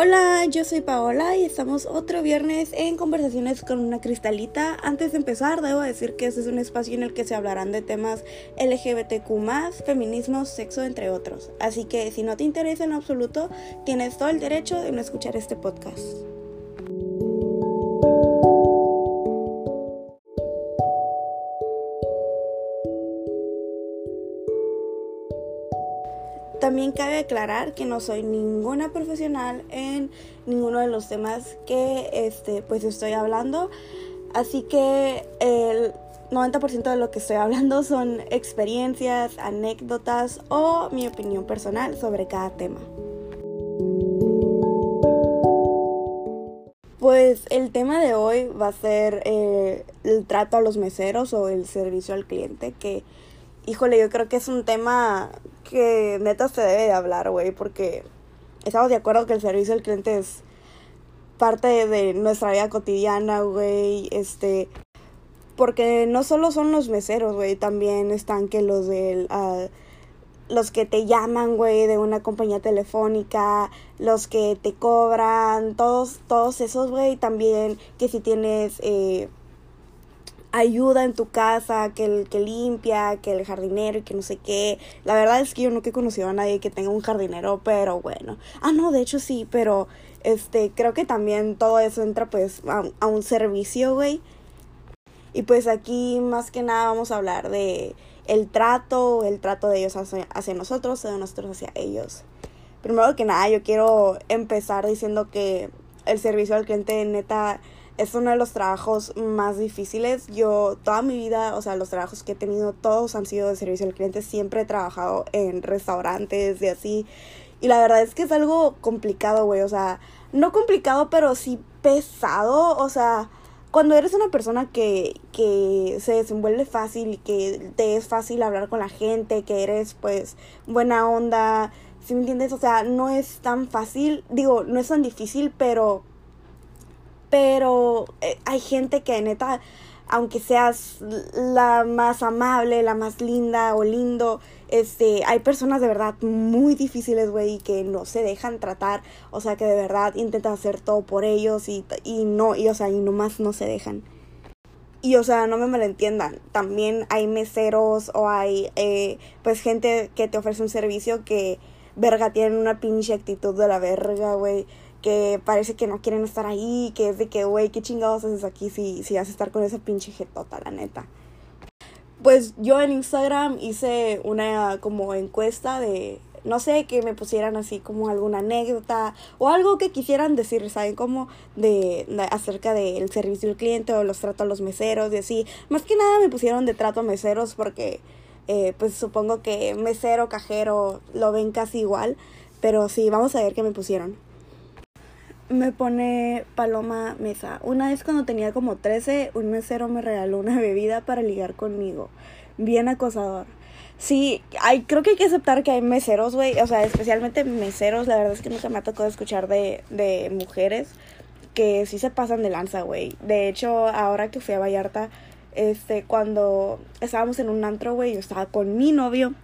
Hola, yo soy Paola y estamos otro viernes en Conversaciones con una Cristalita. Antes de empezar, debo decir que este es un espacio en el que se hablarán de temas LGBTQ, feminismo, sexo, entre otros. Así que si no te interesa en absoluto, tienes todo el derecho de no escuchar este podcast. También cabe aclarar que no soy ninguna profesional en ninguno de los temas que este, pues estoy hablando. Así que el 90% de lo que estoy hablando son experiencias, anécdotas o mi opinión personal sobre cada tema. Pues el tema de hoy va a ser eh, el trato a los meseros o el servicio al cliente, que híjole, yo creo que es un tema que neta se debe de hablar, güey, porque estamos de acuerdo que el servicio al cliente es parte de nuestra vida cotidiana, güey, este, porque no solo son los meseros, güey, también están que los del... Uh, los que te llaman, güey, de una compañía telefónica, los que te cobran, todos, todos esos, güey, también que si tienes eh, ayuda en tu casa, que el que limpia, que el jardinero y que no sé qué. La verdad es que yo nunca he conocido a nadie que tenga un jardinero, pero bueno. Ah, no, de hecho sí, pero este, creo que también todo eso entra pues a, un servicio, güey. Y pues aquí más que nada vamos a hablar de el trato, el trato de ellos hacia, hacia nosotros, de nosotros hacia ellos. Primero que nada, yo quiero empezar diciendo que el servicio al cliente neta es uno de los trabajos más difíciles. Yo toda mi vida, o sea, los trabajos que he tenido, todos han sido de servicio al cliente. Siempre he trabajado en restaurantes y así. Y la verdad es que es algo complicado, güey. O sea, no complicado, pero sí pesado. O sea, cuando eres una persona que, que se desenvuelve fácil y que te es fácil hablar con la gente, que eres pues buena onda, ¿sí me entiendes? O sea, no es tan fácil, digo, no es tan difícil, pero pero eh, hay gente que neta, aunque seas la más amable, la más linda o lindo, este, hay personas de verdad muy difíciles, güey, que no se dejan tratar, o sea, que de verdad intentan hacer todo por ellos y, y no, y o sea, y nomás no se dejan. Y o sea, no me malentiendan, también hay meseros o hay, eh, pues, gente que te ofrece un servicio que, verga, tienen una pinche actitud de la verga, güey que parece que no quieren estar ahí, que es de que, güey, qué chingados haces aquí si, si vas a estar con esa pinche jetota, la neta. Pues yo en Instagram hice una como encuesta de, no sé, que me pusieran así como alguna anécdota o algo que quisieran decir, ¿saben? Como de, acerca del servicio al cliente o los tratos a los meseros y así. Más que nada me pusieron de trato a meseros porque, eh, pues supongo que mesero, cajero lo ven casi igual. Pero sí, vamos a ver qué me pusieron me pone Paloma Mesa. Una vez cuando tenía como 13, un mesero me regaló una bebida para ligar conmigo. Bien acosador. Sí, hay, creo que hay que aceptar que hay meseros, güey. O sea, especialmente meseros. La verdad es que nunca me ha tocado escuchar de, de mujeres que sí se pasan de lanza, güey. De hecho, ahora que fui a Vallarta, este, cuando estábamos en un antro, güey, yo estaba con mi novio.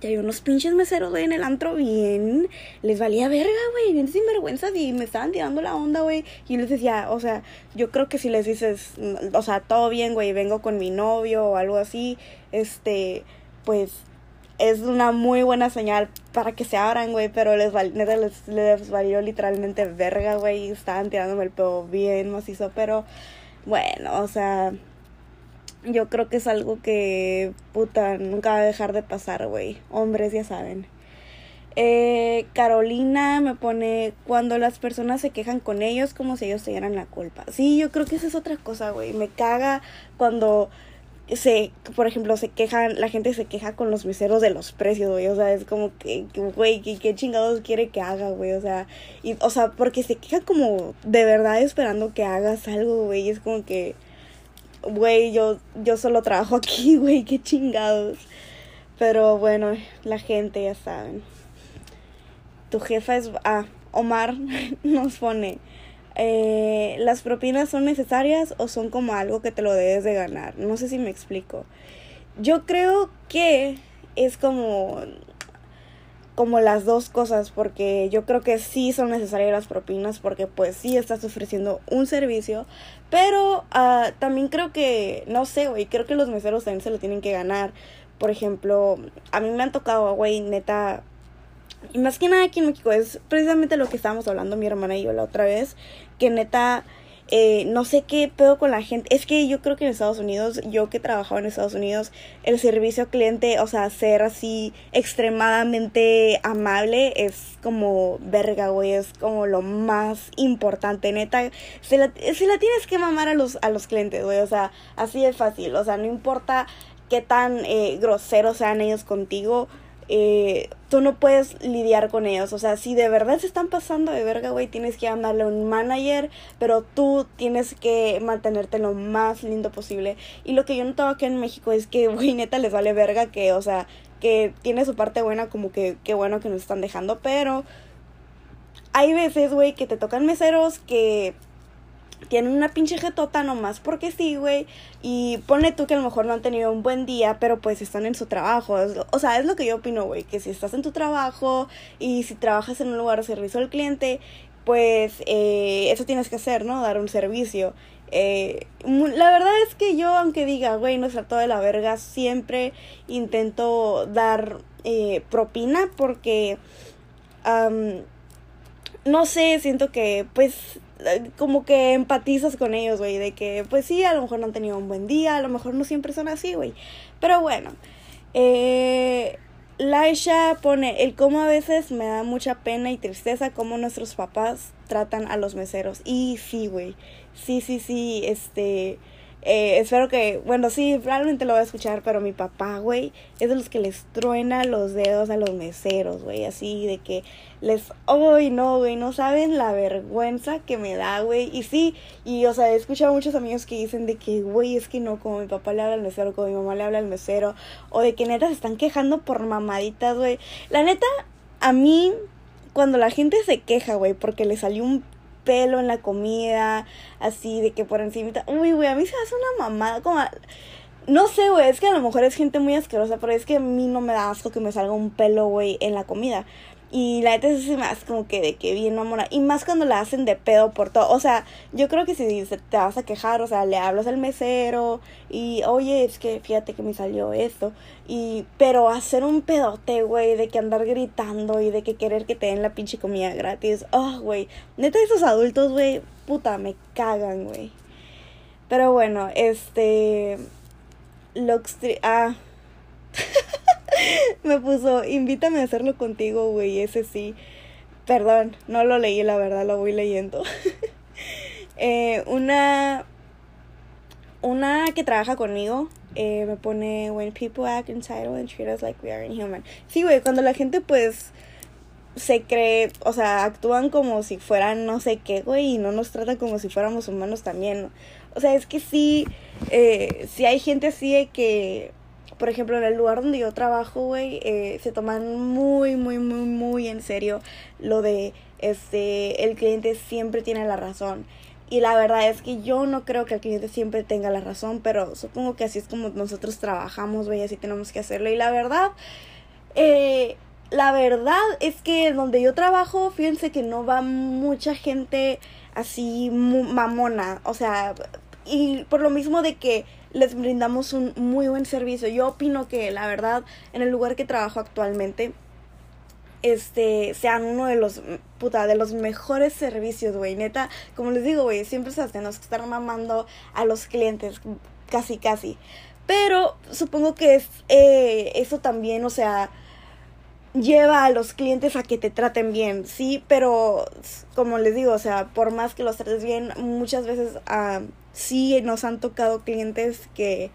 Y hay unos pinches meseros, güey, en el antro bien. Les valía verga, güey, bien sinvergüenza. Y me estaban tirando la onda, güey. Y les decía, o sea, yo creo que si les dices, o sea, todo bien, güey, vengo con mi novio o algo así, este, pues es una muy buena señal para que se abran, güey. Pero les, les, les valió literalmente verga, güey. Estaban tirándome el pedo bien macizo. Pero bueno, o sea yo creo que es algo que, puta, nunca va a dejar de pasar, güey. Hombres ya saben. Eh, Carolina me pone cuando las personas se quejan con ellos como si ellos tuvieran la culpa. Sí, yo creo que esa es otra cosa, güey. Me caga cuando se, por ejemplo, se quejan, la gente se queja con los meseros de los precios, güey. O sea, es como que, güey, ¿qué, chingados quiere que haga, güey? O sea, y, o sea, porque se queja como de verdad esperando que hagas algo, güey. Es como que güey, yo, yo solo trabajo aquí, güey, qué chingados. Pero bueno, la gente ya saben. Tu jefa es... Ah, Omar nos pone... Eh, ¿Las propinas son necesarias o son como algo que te lo debes de ganar? No sé si me explico. Yo creo que es como como las dos cosas, porque yo creo que sí son necesarias las propinas, porque pues sí estás ofreciendo un servicio, pero uh, también creo que, no sé, güey, creo que los meseros también se lo tienen que ganar. Por ejemplo, a mí me han tocado, güey, neta, y más que nada aquí en México, es precisamente lo que estábamos hablando mi hermana y yo la otra vez, que neta eh, no sé qué pedo con la gente. Es que yo creo que en Estados Unidos, yo que trabajaba en Estados Unidos, el servicio al cliente, o sea, ser así extremadamente amable es como verga, güey. Es como lo más importante, neta. Se la, la tienes que mamar a los, a los clientes, güey. O sea, así es fácil. O sea, no importa qué tan eh, groseros sean ellos contigo eh, tú no puedes lidiar con ellos. O sea, si de verdad se están pasando de verga, güey, tienes que mandarle un manager, pero tú tienes que mantenerte lo más lindo posible. Y lo que yo notaba aquí en México es que, güey, neta les vale verga que, o sea, que tiene su parte buena, como que qué bueno que nos están dejando, pero hay veces, güey, que te tocan meseros que tienen una pinche jetota nomás porque sí, güey. Y pone tú que a lo mejor no han tenido un buen día, pero pues están en su trabajo. O sea, es lo que yo opino, güey. Que si estás en tu trabajo y si trabajas en un lugar de servicio al cliente, pues eh, eso tienes que hacer, ¿no? Dar un servicio. Eh, la verdad es que yo, aunque diga, güey, no todo de la verga, siempre intento dar eh, propina porque, no sé, siento que, pues, como que empatizas con ellos, güey, de que pues sí, a lo mejor no han tenido un buen día, a lo mejor no siempre son así, güey. Pero bueno, eh, Laisha pone, el cómo a veces me da mucha pena y tristeza cómo nuestros papás tratan a los meseros. Y sí, güey, sí, sí, sí, este eh, espero que, bueno, sí, probablemente lo voy a escuchar, pero mi papá, güey, es de los que les truena los dedos a los meseros, güey, así de que les, ay, no, güey, no saben la vergüenza que me da, güey, y sí, y, o sea, he escuchado a muchos amigos que dicen de que, güey, es que no, como mi papá le habla al mesero, como mi mamá le habla al mesero, o de que neta se están quejando por mamaditas, güey, la neta, a mí, cuando la gente se queja, güey, porque le salió un pelo en la comida, así de que por encima. Uy, güey, a mí se hace una mamada como... No sé, güey, es que a lo mejor es gente muy asquerosa, pero es que a mí no me da asco que me salga un pelo, güey, en la comida. Y la neta me hace como que de que bien mamona. Y más cuando la hacen de pedo por todo. O sea, yo creo que si te vas a quejar, o sea, le hablas al mesero y, oye, es que fíjate que me salió esto. Y, pero hacer un pedote, güey, de que andar gritando y de que querer que te den la pinche comida gratis. Oh, güey. Neta, esos adultos, güey, puta, me cagan, güey. Pero bueno, este. Luxtri. Ah. me puso, invítame a hacerlo contigo, güey, ese sí. Perdón, no lo leí, la verdad, lo voy leyendo. eh, una, una que trabaja conmigo eh, me pone, when people act entitled and treat us like we are inhuman. Sí, güey, cuando la gente pues se cree, o sea, actúan como si fueran no sé qué, güey, y no nos tratan como si fuéramos humanos también. O sea, es que sí, eh, sí hay gente así de que por ejemplo, en el lugar donde yo trabajo, güey, eh, se toman muy, muy, muy, muy en serio lo de, este, el cliente siempre tiene la razón. Y la verdad es que yo no creo que el cliente siempre tenga la razón, pero supongo que así es como nosotros trabajamos, güey, así tenemos que hacerlo. Y la verdad, eh, la verdad es que donde yo trabajo, fíjense que no va mucha gente así mamona, o sea, y por lo mismo de que les brindamos un muy buen servicio. Yo opino que la verdad en el lugar que trabajo actualmente este sean uno de los puta de los mejores servicios, güey. Neta, como les digo, güey, siempre se tenemos que estar mamando a los clientes casi casi. Pero supongo que es eh, eso también, o sea, lleva a los clientes a que te traten bien, sí, pero como les digo, o sea, por más que los trates bien, muchas veces uh, sí nos han tocado clientes que,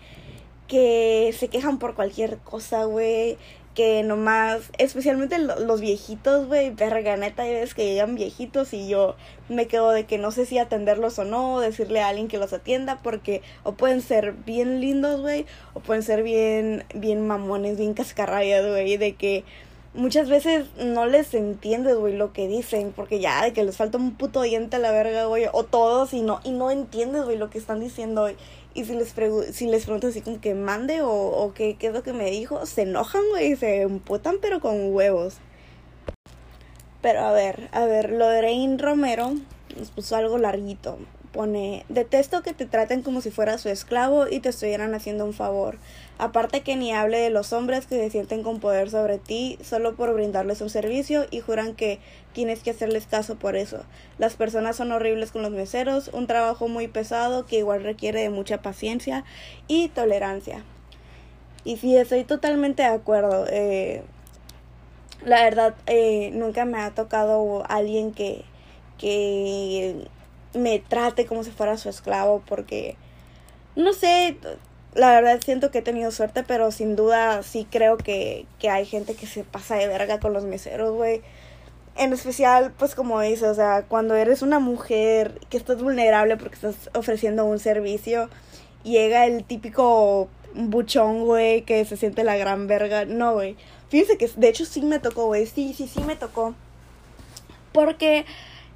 que se quejan por cualquier cosa, güey. Que nomás, especialmente los viejitos, güey, verga, neta, hay veces que llegan viejitos y yo me quedo de que no sé si atenderlos o no, o decirle a alguien que los atienda, porque o pueden ser bien lindos, güey, o pueden ser bien, bien mamones, bien cascarrayas, güey, de que muchas veces no les entiendes, güey, lo que dicen, porque ya de que les falta un puto diente a la verga, güey, o todos, y no, y no entiendes, güey, lo que están diciendo, Y si les, si les preguntas así como que mande o, o qué, qué es lo que me dijo, se enojan, güey, se emputan, pero con huevos. Pero a ver, a ver, Lorraine Romero nos puso algo larguito. Pone, detesto que te traten como si fueras su esclavo y te estuvieran haciendo un favor. Aparte que ni hable de los hombres que se sienten con poder sobre ti solo por brindarles un servicio y juran que tienes que hacerles caso por eso. Las personas son horribles con los meseros, un trabajo muy pesado que igual requiere de mucha paciencia y tolerancia. Y sí, estoy totalmente de acuerdo. Eh, la verdad, eh, nunca me ha tocado alguien que, que me trate como si fuera su esclavo porque, no sé, la verdad siento que he tenido suerte, pero sin duda sí creo que, que hay gente que se pasa de verga con los meseros, güey. En especial, pues como dices, o sea, cuando eres una mujer que estás vulnerable porque estás ofreciendo un servicio, llega el típico buchón, güey, que se siente la gran verga. No, güey. Fíjense que de hecho sí me tocó, güey. Sí, sí, sí me tocó. Porque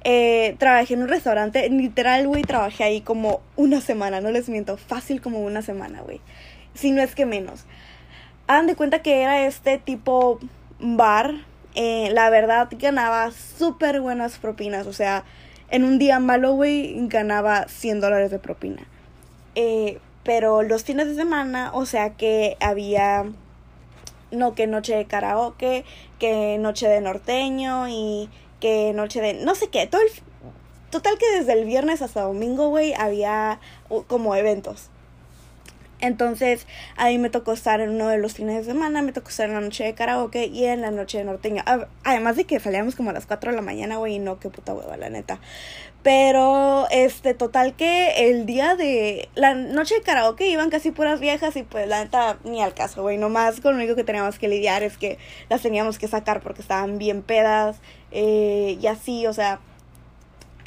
eh, trabajé en un restaurante, literal, güey, trabajé ahí como una semana, no les miento, fácil como una semana, güey. Si no es que menos. Hagan de cuenta que era este tipo bar. Eh, la verdad, ganaba súper buenas propinas. O sea, en un día malo, güey, ganaba 100 dólares de propina. Eh, pero los fines de semana, o sea que había no que noche de karaoke, que noche de norteño y que noche de no sé qué, todo el total que desde el viernes hasta domingo, güey, había como eventos. Entonces, ahí me tocó estar en uno de los fines de semana, me tocó estar en la noche de karaoke y en la noche de norteño. Además de que salíamos como a las 4 de la mañana, güey, y no, qué puta hueva, la neta. Pero, este, total que el día de la noche de karaoke iban casi puras viejas y pues la neta ni al caso, güey. Nomás con lo único que teníamos que lidiar es que las teníamos que sacar porque estaban bien pedas eh, y así, o sea,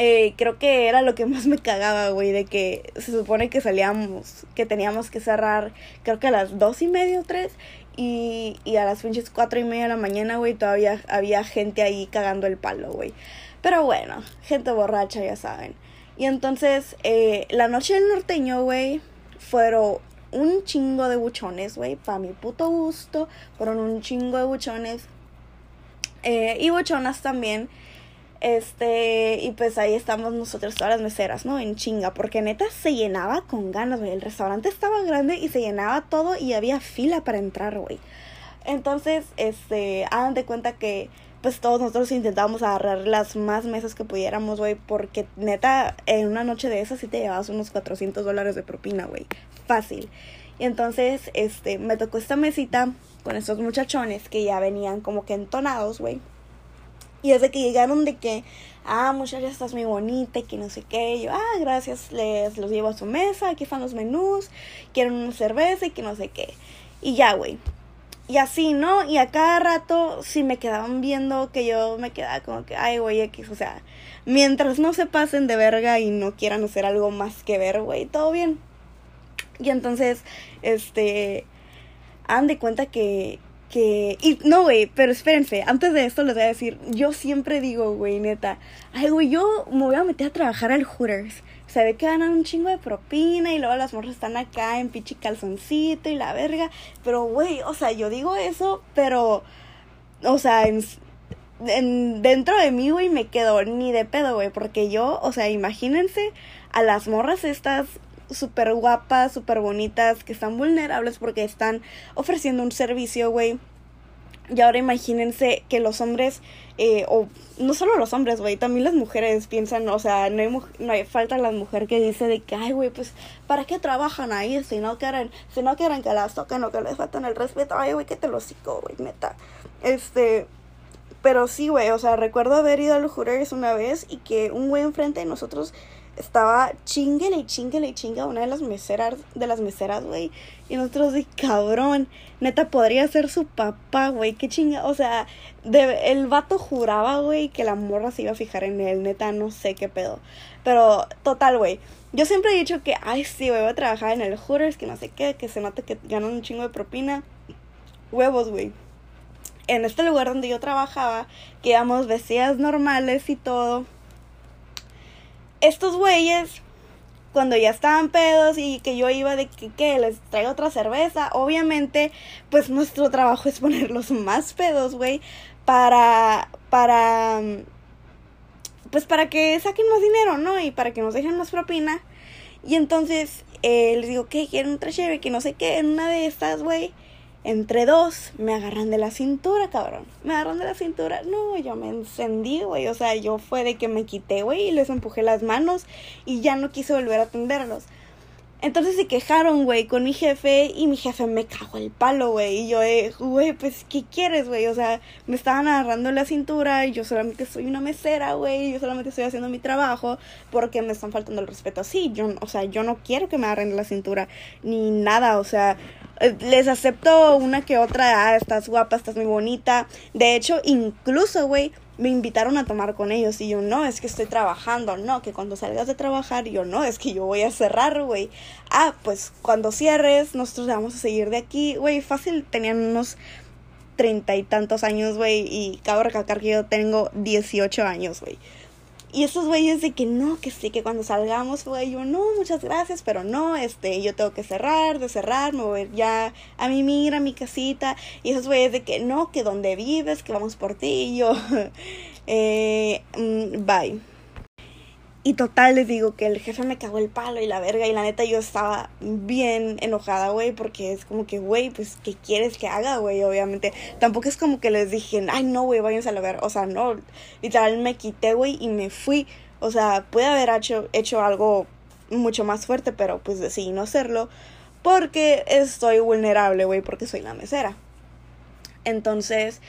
eh, creo que era lo que más me cagaba, güey, de que se supone que salíamos, que teníamos que cerrar, creo que a las dos y media o tres, y, y a las pinches cuatro y media de la mañana, güey, todavía había gente ahí cagando el palo, güey. Pero bueno, gente borracha, ya saben. Y entonces, eh, la noche del norteño, güey, fueron un chingo de buchones, güey, para mi puto gusto, fueron un chingo de buchones. Eh, y buchonas también. Este, y pues ahí estamos nosotros todas las meseras, ¿no? En chinga, porque neta se llenaba con ganas, güey. El restaurante estaba grande y se llenaba todo y había fila para entrar, güey. Entonces, este, hagan de cuenta que pues todos nosotros intentábamos agarrar las más mesas que pudiéramos, güey, porque neta, en una noche de esas sí te llevabas unos 400 dólares de propina, güey. Fácil. Y entonces, este, me tocó esta mesita con estos muchachones que ya venían como que entonados, güey. Y desde que llegaron de que, ah, muchacha, estás muy bonita y que no sé qué. yo, ah, gracias, les los llevo a su mesa, aquí están los menús, quieren una cerveza y que no sé qué. Y ya, güey. Y así, ¿no? Y a cada rato, si me quedaban viendo, que yo me quedaba como que, ay, güey, X, o sea, mientras no se pasen de verga y no quieran hacer algo más que ver, güey, todo bien. Y entonces, este, han de cuenta que, que... Y no, güey, pero espérense, antes de esto les voy a decir, yo siempre digo, güey, neta, ay, güey, yo me voy a meter a trabajar al Hooters. Se ve que ganan un chingo de propina y luego las morras están acá en pichi calzoncito y la verga. Pero, güey, o sea, yo digo eso, pero, o sea, en, en, dentro de mí, güey, me quedo ni de pedo, güey, porque yo, o sea, imagínense a las morras estas súper guapas, súper bonitas, que están vulnerables porque están ofreciendo un servicio, güey. Y ahora imagínense que los hombres, eh, o no solo los hombres, güey, también las mujeres piensan, o sea, no hay, no hay falta la mujer que dice de que, ay, güey, pues, ¿para qué trabajan ahí si no quieren, si no quieren que las toquen o que les faltan el respeto? Ay, güey, que te lo sigo, güey, neta. Este, pero sí, güey, o sea, recuerdo haber ido a los Hooters una vez y que un güey enfrente de nosotros estaba chinguele y chinguele y chinga una de las meseras, de las meseras, güey. Y nosotros de cabrón, neta, podría ser su papá, güey, qué chinga. O sea, de, el vato juraba, güey, que la morra se iba a fijar en él, neta, no sé qué pedo. Pero, total, güey. Yo siempre he dicho que, ay, sí, güey, voy a trabajar en el Hooters, que no sé qué, que se nota que ganan un chingo de propina. Huevos, güey. En este lugar donde yo trabajaba, que íbamos vestidas normales y todo estos güeyes, cuando ya estaban pedos y que yo iba de que, les traigo otra cerveza, obviamente, pues nuestro trabajo es ponerlos más pedos, güey, para, para, pues para que saquen más dinero, ¿no? Y para que nos dejen más propina. Y entonces eh, les digo, ¿qué? ¿Quieren otra chévere? Que no sé qué. En una de estas, güey, entre dos, me agarran de la cintura, cabrón. Me agarran de la cintura. No, yo me encendí, güey. O sea, yo fue de que me quité, güey, y les empujé las manos y ya no quise volver a atenderlos. Entonces se quejaron, güey, con mi jefe y mi jefe me cagó el palo, güey. Y yo, güey, pues, ¿qué quieres, güey? O sea, me estaban agarrando la cintura y yo solamente soy una mesera, güey. Yo solamente estoy haciendo mi trabajo porque me están faltando el respeto así. Yo, o sea, yo no quiero que me agarren la cintura ni nada, o sea, les acepto una que otra, ah, estás guapa, estás muy bonita. De hecho, incluso, güey, me invitaron a tomar con ellos y yo no, es que estoy trabajando, no, que cuando salgas de trabajar, yo no, es que yo voy a cerrar, güey. Ah, pues cuando cierres, nosotros vamos a seguir de aquí, güey, fácil, tenían unos treinta y tantos años, güey, y cabe recalcar que yo tengo 18 años, güey. Y esos güeyes de que no, que sí, que cuando salgamos, güey, yo no, muchas gracias, pero no, este, yo tengo que cerrar, de cerrar, me voy ya a mi mira, a mi casita. Y esos güeyes de que no, que donde vives, que vamos por ti, y yo, eh, mm, bye. Y total les digo que el jefe me cagó el palo y la verga y la neta yo estaba bien enojada, güey, porque es como que, güey, pues, ¿qué quieres que haga, güey? Obviamente, tampoco es como que les dije, ay, no, güey, váyanse a la verga, o sea, no, literal me quité, güey, y me fui, o sea, pude haber hecho, hecho algo mucho más fuerte, pero pues decidí no hacerlo, porque estoy vulnerable, güey, porque soy la mesera. Entonces,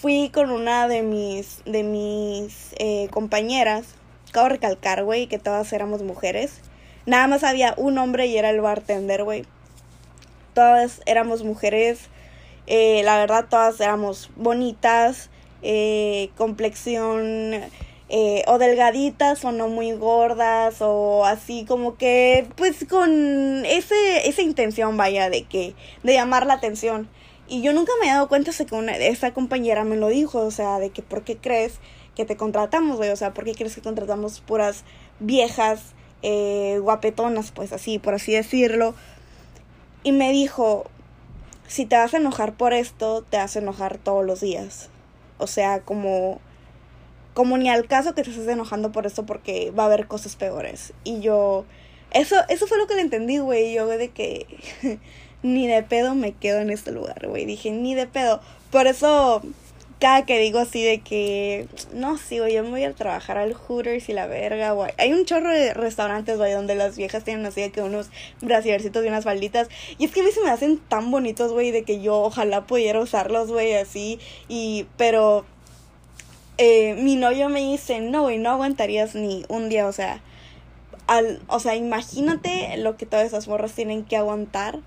fui con una de mis, de mis eh, compañeras, Acabo recalcar, güey, que todas éramos mujeres. Nada más había un hombre y era el bartender, güey. Todas éramos mujeres. Eh, la verdad, todas éramos bonitas. Eh, complexión. Eh, o delgaditas o no muy gordas o así como que pues con ese, esa intención vaya de que de llamar la atención y yo nunca me he dado cuenta de que una, esa compañera me lo dijo o sea de que por qué crees que te contratamos, güey. O sea, ¿por qué crees que contratamos puras viejas, eh, guapetonas, pues así, por así decirlo? Y me dijo, si te vas a enojar por esto, te vas a enojar todos los días. O sea, como, como ni al caso que te estés enojando por esto porque va a haber cosas peores. Y yo, eso, eso fue lo que le entendí, güey. Yo de que ni de pedo me quedo en este lugar, güey. Dije, ni de pedo. Por eso cada que digo así de que, no, sí, güey, yo me voy a trabajar al Hooters y la verga, güey. Hay un chorro de restaurantes, güey, donde las viejas tienen así de que unos brasiercitos y unas falditas. Y es que a mí se me hacen tan bonitos, güey, de que yo ojalá pudiera usarlos, güey, así. Y, pero, eh, mi novio me dice, no, güey, no aguantarías ni un día, o sea, al, o sea, imagínate lo que todas esas morras tienen que aguantar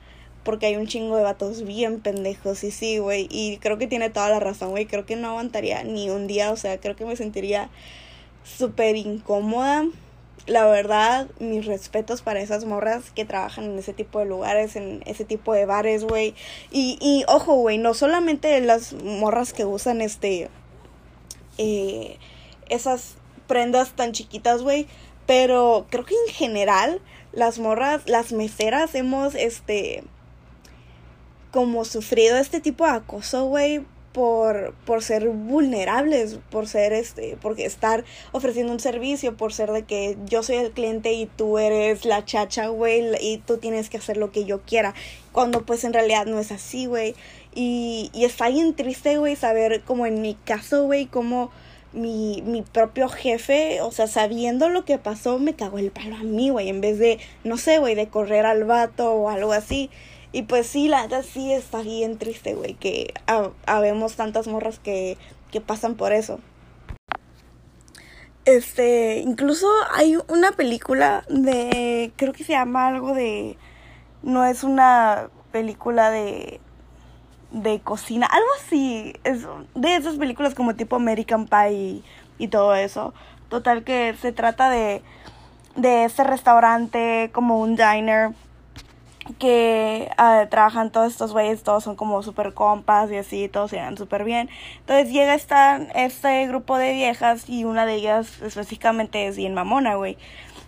porque hay un chingo de vatos bien pendejos y sí, güey, y creo que tiene toda la razón, güey, creo que no aguantaría ni un día, o sea, creo que me sentiría súper incómoda. La verdad, mis respetos para esas morras que trabajan en ese tipo de lugares, en ese tipo de bares, güey. Y, y ojo, güey, no solamente las morras que usan este... Eh, esas prendas tan chiquitas, güey. Pero creo que en general las morras, las meseras hemos, este, como sufrido este tipo de acoso, güey, por, por ser vulnerables, por ser este, porque estar ofreciendo un servicio, por ser de que yo soy el cliente y tú eres la chacha, güey, y tú tienes que hacer lo que yo quiera, cuando pues en realidad no es así, güey. Y, y está bien triste, güey, saber como en mi caso, güey, como mi, mi propio jefe, o sea, sabiendo lo que pasó, me cagó el palo a mí, güey, en vez de, no sé, güey, de correr al vato o algo así. Y pues sí, la verdad sí está bien triste, güey, que habemos tantas morras que, que pasan por eso. Este, incluso hay una película de, creo que se llama algo de, no es una película de, de cocina, algo así, es de esas películas como tipo American Pie y, y todo eso. Total que se trata de, de ese restaurante como un diner que uh, trabajan todos estos güeyes, todos son como super compas y así, todos se dan súper bien. Entonces llega esta, este grupo de viejas y una de ellas específicamente es bien mamona, güey.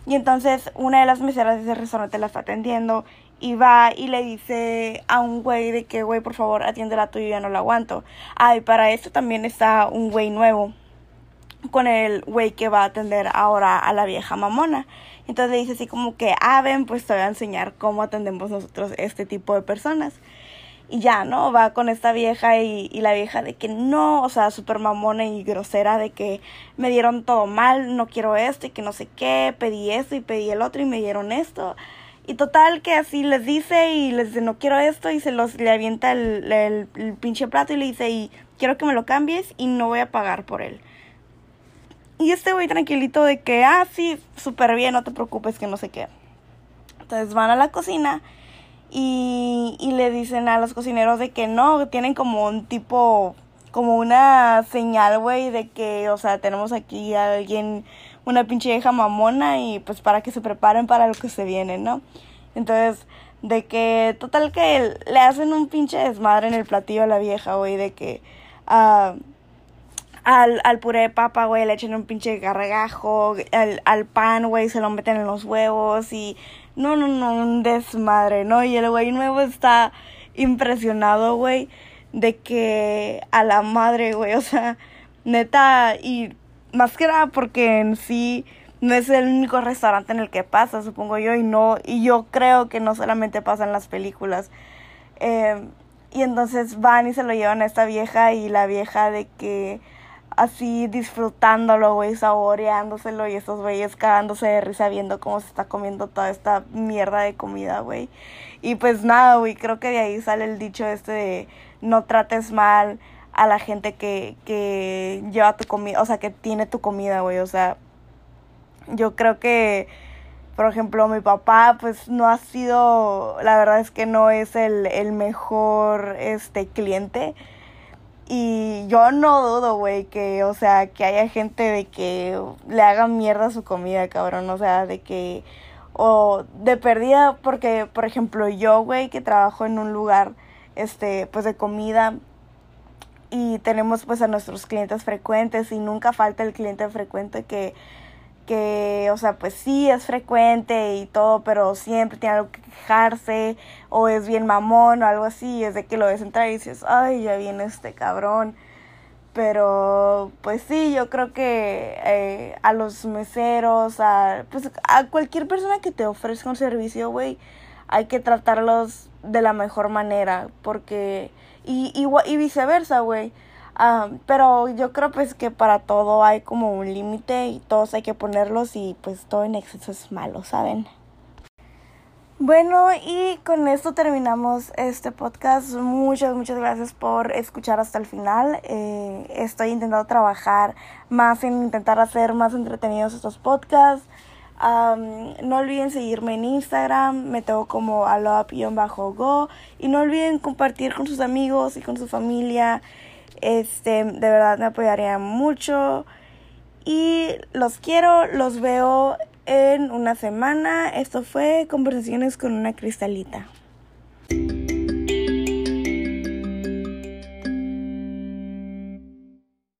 Y entonces una de las meseras de ese restaurante la está atendiendo y va y le dice a un güey de que, güey, por favor, atiéndela tú, yo ya no la aguanto. Ay, para esto también está un güey nuevo con el güey que va a atender ahora a la vieja mamona. Entonces le dice así como que, ah, ven, pues te voy a enseñar cómo atendemos nosotros este tipo de personas. Y ya, ¿no? Va con esta vieja y, la vieja de que no, o sea, súper mamona y grosera de que me dieron todo mal, no quiero esto y que no sé qué, pedí esto y pedí el otro y me dieron esto. Y total que así les dice y les dice no quiero esto y se los le avienta el, el, el pinche plato y le dice y quiero que me lo cambies y no voy a pagar por él. Y este güey tranquilito de que, ah, sí, súper bien, no te preocupes, que no sé qué. Entonces van a la cocina y, y le dicen a los cocineros de que no, tienen como un tipo, como una señal, güey, de que, o sea, tenemos aquí a alguien, una pinche vieja mamona y pues para que se preparen para lo que se viene, ¿no? Entonces, de que, total que le hacen un pinche desmadre en el platillo a la vieja, güey, de que... ah al, al puré de papa, güey, le echan un pinche gargajo, al, al pan, güey, se lo meten en los huevos y no, no, no, un desmadre, ¿no? Y el güey nuevo está impresionado, güey, de que a la madre, güey, o sea, neta, y más que nada porque en sí no es el único restaurante en el que pasa, supongo yo, y no, y yo creo que no solamente pasa en las películas. Eh, y entonces van y se lo llevan a esta vieja y la vieja de que así disfrutándolo, güey, saboreándoselo y esos güeyes cagándose de risa viendo cómo se está comiendo toda esta mierda de comida, güey. Y pues nada, güey, creo que de ahí sale el dicho este de no trates mal a la gente que, que lleva tu comida, o sea, que tiene tu comida, güey, o sea, yo creo que, por ejemplo, mi papá, pues no ha sido, la verdad es que no es el, el mejor, este, cliente, y yo no dudo, güey, que, o sea, que haya gente de que le haga mierda su comida, cabrón. O sea, de que, o de perdida, porque, por ejemplo, yo, güey, que trabajo en un lugar, este, pues de comida, y tenemos pues a nuestros clientes frecuentes y nunca falta el cliente frecuente que que, o sea, pues sí es frecuente y todo, pero siempre tiene algo que quejarse, o es bien mamón o algo así, es de que lo ves entrar y dices, ay, ya viene este cabrón. Pero, pues sí, yo creo que eh, a los meseros, a, pues a cualquier persona que te ofrezca un servicio, güey, hay que tratarlos de la mejor manera, porque, y, y, y viceversa, güey pero yo creo pues que para todo hay como un límite y todos hay que ponerlos y pues todo en exceso es malo, ¿saben? Bueno, y con esto terminamos este podcast. Muchas, muchas gracias por escuchar hasta el final. Eh, estoy intentando trabajar más en intentar hacer más entretenidos estos podcasts. no olviden seguirme en Instagram, me tengo como bajo go y no olviden compartir con sus amigos y con su familia este, de verdad me apoyaría mucho. Y los quiero, los veo en una semana. Esto fue Conversaciones con una cristalita.